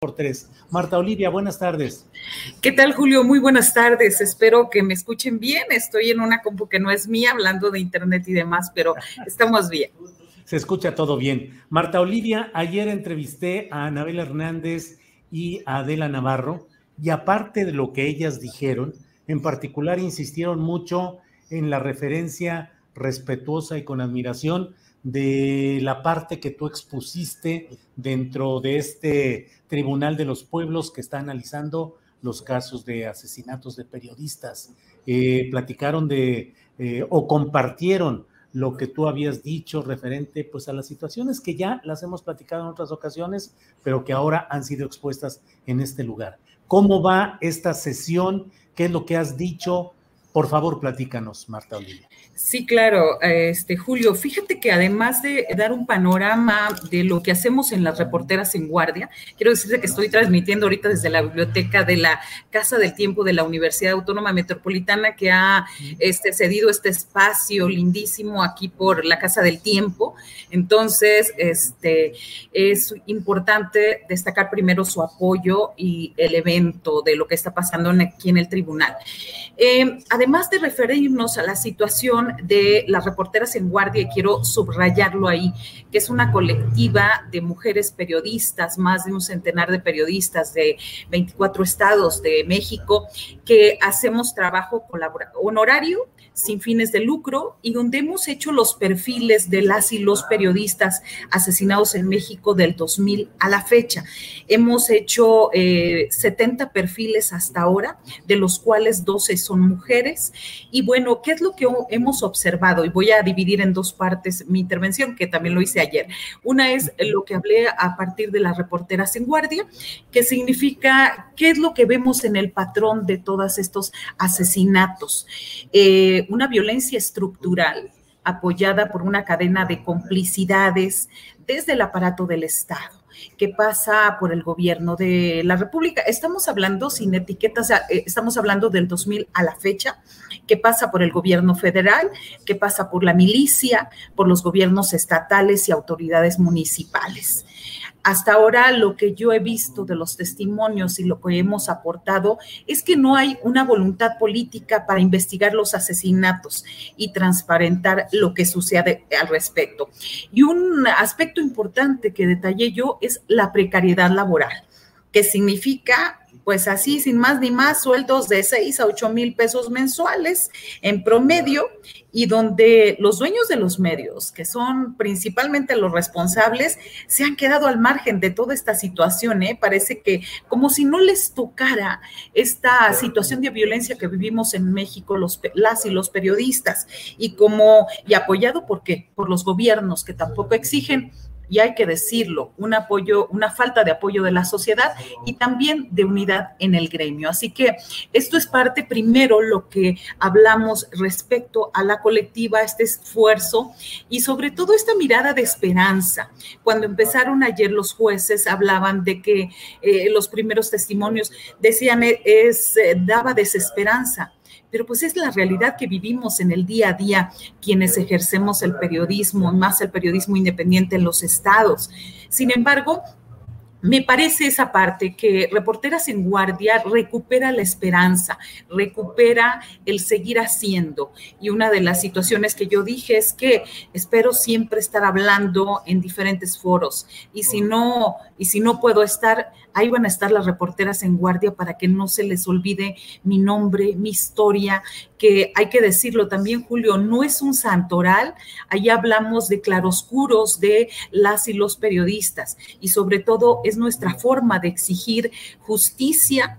Por tres. Marta Olivia, buenas tardes. ¿Qué tal, Julio? Muy buenas tardes. Espero que me escuchen bien. Estoy en una compu que no es mía, hablando de internet y demás, pero estamos bien. Se escucha todo bien. Marta Olivia, ayer entrevisté a Anabel Hernández y a Adela Navarro, y aparte de lo que ellas dijeron, en particular insistieron mucho en la referencia respetuosa y con admiración de la parte que tú expusiste dentro de este Tribunal de los Pueblos que está analizando los casos de asesinatos de periodistas. Eh, platicaron de eh, o compartieron lo que tú habías dicho referente pues a las situaciones que ya las hemos platicado en otras ocasiones, pero que ahora han sido expuestas en este lugar. ¿Cómo va esta sesión? ¿Qué es lo que has dicho? Por favor, platícanos, Marta Olivia. Sí, claro, este Julio, fíjate que además de dar un panorama de lo que hacemos en las reporteras en guardia, quiero decirte que estoy transmitiendo ahorita desde la biblioteca de la Casa del Tiempo de la Universidad Autónoma Metropolitana que ha este, cedido este espacio lindísimo aquí por la Casa del Tiempo. Entonces, este es importante destacar primero su apoyo y el evento de lo que está pasando aquí en el tribunal. Eh, además de referirnos a la situación de las reporteras en guardia, y quiero subrayarlo ahí, que es una colectiva de mujeres periodistas, más de un centenar de periodistas de 24 estados de México, que hacemos trabajo honorario sin fines de lucro y donde hemos hecho los perfiles de las y los periodistas asesinados en México del 2000 a la fecha. Hemos hecho 70 eh, perfiles hasta ahora, de los cuales 12 son mujeres. Y bueno, ¿qué es lo que hemos observado? Y voy a dividir en dos partes mi intervención, que también lo hice ayer. Una es lo que hablé a partir de las reporteras en guardia, que significa qué es lo que vemos en el patrón de todos estos asesinatos. Eh, una violencia estructural apoyada por una cadena de complicidades desde el aparato del Estado que pasa por el gobierno de la República. Estamos hablando sin etiquetas, eh, estamos hablando del 2000 a la fecha, que pasa por el gobierno federal, que pasa por la milicia, por los gobiernos estatales y autoridades municipales hasta ahora lo que yo he visto de los testimonios y lo que hemos aportado es que no hay una voluntad política para investigar los asesinatos y transparentar lo que sucede al respecto. Y un aspecto importante que detallé yo es la precariedad laboral, que significa pues así, sin más ni más, sueldos de 6 a 8 mil pesos mensuales en promedio y donde los dueños de los medios, que son principalmente los responsables, se han quedado al margen de toda esta situación. ¿eh? Parece que como si no les tocara esta situación de violencia que vivimos en México, los, las y los periodistas, y como, y apoyado por qué? Por los gobiernos que tampoco exigen y hay que decirlo, un apoyo, una falta de apoyo de la sociedad y también de unidad en el gremio. Así que esto es parte primero lo que hablamos respecto a la colectiva, este esfuerzo y sobre todo esta mirada de esperanza. Cuando empezaron ayer los jueces hablaban de que eh, los primeros testimonios decían es eh, daba desesperanza pero pues es la realidad que vivimos en el día a día quienes ejercemos el periodismo, más el periodismo independiente en los estados. Sin embargo, me parece esa parte que Reporteras en Guardia recupera la esperanza, recupera el seguir haciendo. Y una de las situaciones que yo dije es que espero siempre estar hablando en diferentes foros. Y si no, y si no puedo estar, ahí van a estar las reporteras en guardia para que no se les olvide mi nombre, mi historia, que hay que decirlo también, Julio, no es un santoral, ahí hablamos de claroscuros de las y los periodistas y sobre todo es nuestra forma de exigir justicia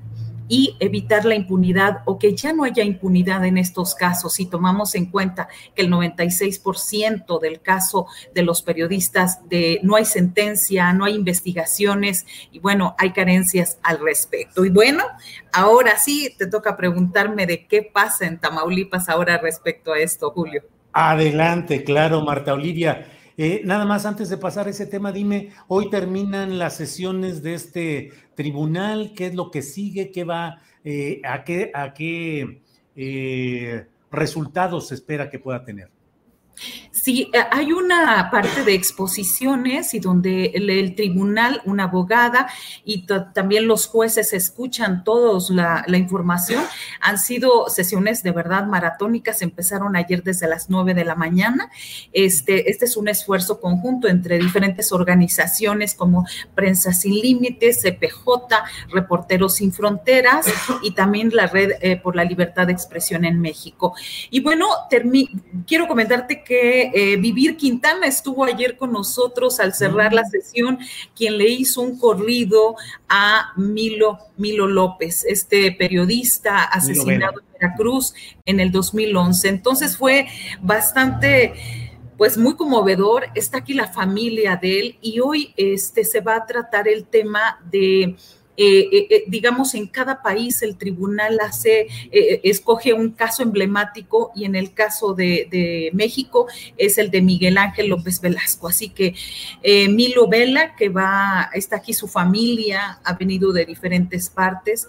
y evitar la impunidad o que ya no haya impunidad en estos casos. Si tomamos en cuenta que el 96% del caso de los periodistas de no hay sentencia, no hay investigaciones y bueno, hay carencias al respecto. Y bueno, ahora sí te toca preguntarme de qué pasa en Tamaulipas ahora respecto a esto, Julio. Adelante, claro, Marta Olivia. Eh, nada más antes de pasar ese tema, dime, hoy terminan las sesiones de este tribunal, ¿qué es lo que sigue? ¿Qué va? Eh, ¿A qué, a qué eh, resultados se espera que pueda tener? Sí, eh, hay una parte de exposiciones y donde el, tribunal, una abogada y también los jueces escuchan todos la, información. Han sido sesiones de verdad maratónicas, empezaron ayer desde las 9 de la mañana. Este, este es un esfuerzo conjunto entre diferentes organizaciones como Prensa Sin Límites, CPJ, Reporteros Sin Fronteras y también la Red eh, por la Libertad de Expresión en México. Y bueno, quiero comentarte que eh, Vivir Quintana estuvo ayer con nosotros al cerrar la mm. sesión, quien le hizo un corrido a Milo, Milo López, este periodista asesinado en Veracruz en el 2011. Entonces fue bastante pues muy conmovedor. Está aquí la familia de él y hoy este, se va a tratar el tema de eh, eh, eh, digamos, en cada país el tribunal hace, escoge un caso emblemático y en el caso de, México es el de Miguel Ángel López Velasco. Así que Milo Vela, que va, está aquí su familia, ha venido de diferentes partes.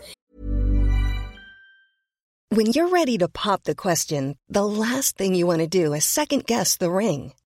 When you're ready to pop the question, the last thing you want to do is second guess the ring.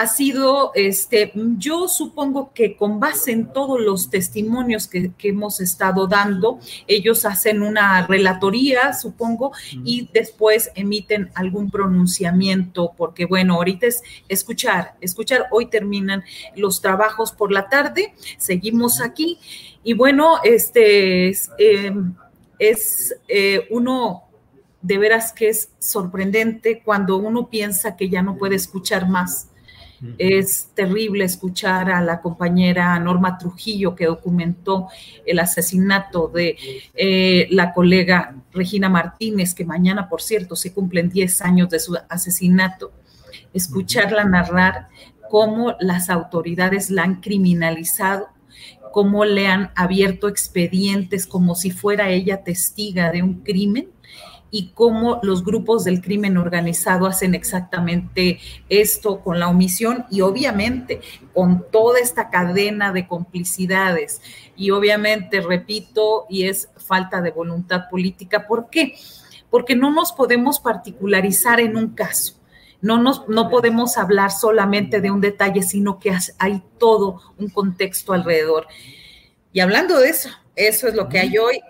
Ha sido, este, yo supongo que con base en todos los testimonios que, hemos estado dando, ellos hacen una relatoría, supongo, y después emiten algún pronunciamiento, porque bueno, ahorita es escuchar, escuchar, hoy terminan los trabajos por la tarde, seguimos aquí, y bueno, este es, em, eh, uno de veras que es sorprendente cuando uno piensa que ya no puede escuchar más es terrible escuchar a la compañera Norma Trujillo que documentó el asesinato de eh, la colega Regina Martínez, que mañana, por cierto, se cumplen 10 años de su asesinato. Escucharla narrar cómo las autoridades la han criminalizado, cómo le han abierto expedientes como si fuera ella testiga de un crimen y cómo los grupos del crimen organizado hacen exactamente esto con la omisión y obviamente con toda esta cadena de complicidades. Y obviamente, repito, y es falta de voluntad política. ¿Por qué? Porque no nos podemos particularizar en un caso. No, nos, no podemos hablar solamente de un detalle, sino que hay todo un contexto alrededor. Y hablando de eso, eso es lo que hay hoy.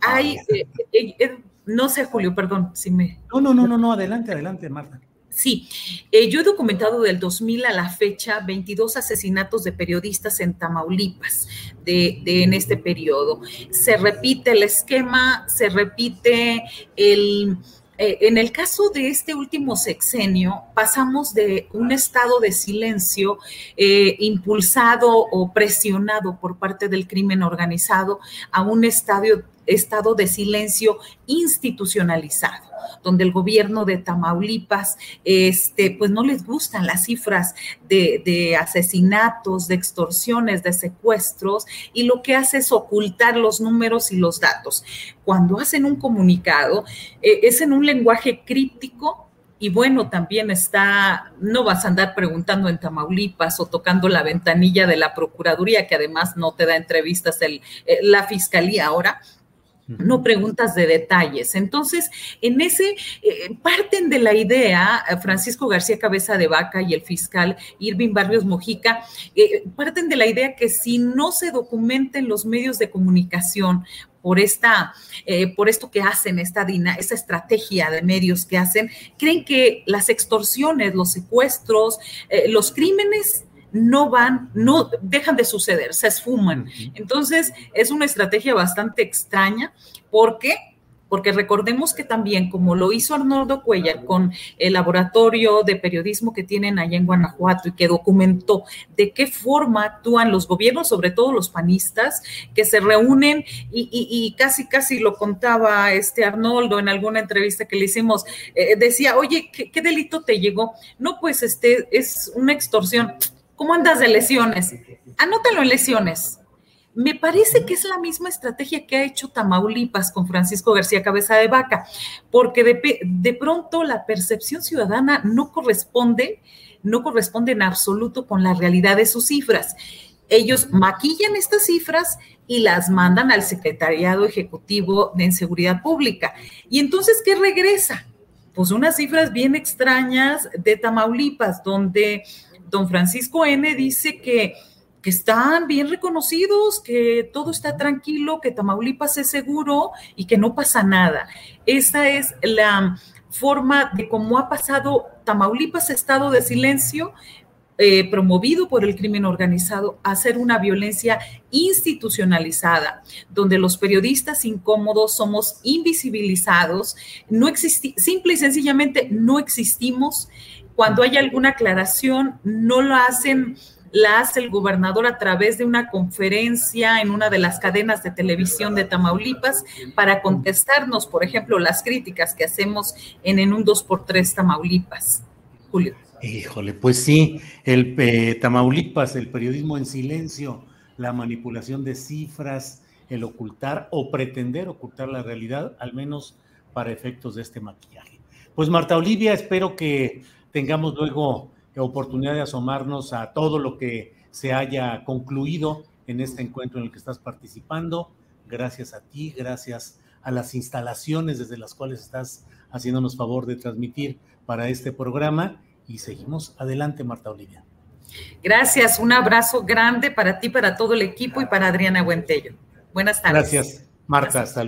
Hay, eh, eh, eh, no sé, Julio, perdón, si me... No, no, no, no, no, adelante, adelante, Marta. Sí, eh, yo he documentado del 2000 a la fecha 22 asesinatos de periodistas en Tamaulipas de, en este periodo. Se repite el esquema, se repite el... Eh, en el caso de este último sexenio, pasamos de un estado de silencio eh, impulsado o presionado por parte del crimen organizado a un estadio, estado de silencio institucionalizado donde el gobierno de Tamaulipas, este, pues no les gustan las cifras de, asesinatos, de extorsiones, de secuestros, y lo que hace es ocultar los números y los datos. Cuando hacen un comunicado, eh, es en un lenguaje crítico y bueno, también está, no vas a andar preguntando en Tamaulipas o tocando la ventanilla de la Procuraduría, que además no te da entrevistas el, eh, la Fiscalía ahora, no preguntas de detalles. Entonces, en ese, eh, parten de la idea, eh, Francisco García Cabeza de Vaca y el fiscal Irving Barrios Mojica, eh, parten de la idea que si no se documenten los medios de comunicación por esta, por esto que hacen, esta, esta estrategia de medios que hacen, creen que las extorsiones, los secuestros, los crímenes no van, no dejan de suceder, se esfuman. Entonces, es una estrategia bastante extraña. ¿Por qué? Porque recordemos que también, como lo hizo Arnoldo Cuellar con el laboratorio de periodismo que tienen allá en Guanajuato y que documentó de qué forma actúan los gobiernos, sobre todo los panistas, que se reúnen y, casi, casi lo contaba este Arnoldo en alguna entrevista que le hicimos, eh, decía, oye, ¿qué, ¿qué, delito te llegó? No, pues este es una extorsión ¿Cómo andas de lesiones? Anótalo en lesiones. Me parece que es la misma estrategia que ha hecho Tamaulipas con Francisco García Cabeza de Vaca, porque de, pronto la percepción ciudadana no corresponde, no corresponde en absoluto con la realidad de sus cifras. Ellos maquillan estas cifras y las mandan al Secretariado Ejecutivo de Seguridad Pública. Y entonces, ¿qué regresa? Pues unas cifras bien extrañas de Tamaulipas, donde don Francisco N. dice que, que están bien reconocidos, que todo está tranquilo, que Tamaulipas es seguro y que no pasa nada. Esa es la forma de cómo ha pasado Tamaulipas estado de silencio, eh, promovido por el crimen organizado a ser una violencia institucionalizada, donde los periodistas incómodos somos invisibilizados, no simple y sencillamente no existimos cuando hay alguna aclaración, no lo hacen, la hace el gobernador a través de una conferencia en una de las cadenas de televisión de Tamaulipas para contestarnos, por ejemplo, las críticas que hacemos en En un 2x3 Tamaulipas. Julio. Híjole, pues sí, el eh, Tamaulipas, el periodismo en silencio, la manipulación de cifras, el ocultar o pretender ocultar la realidad, al menos para efectos de este maquillaje. Pues Marta Olivia, espero que tengamos luego oportunidad de asomarnos a todo lo que se haya concluido en este encuentro en el que estás participando. Gracias a ti, gracias a las instalaciones desde las cuales estás haciéndonos favor de transmitir para este programa y seguimos adelante, Marta Olivia. Gracias, un abrazo grande para ti, para todo el equipo y para Adriana Buentello. Buenas tardes. Gracias, Marta. Hasta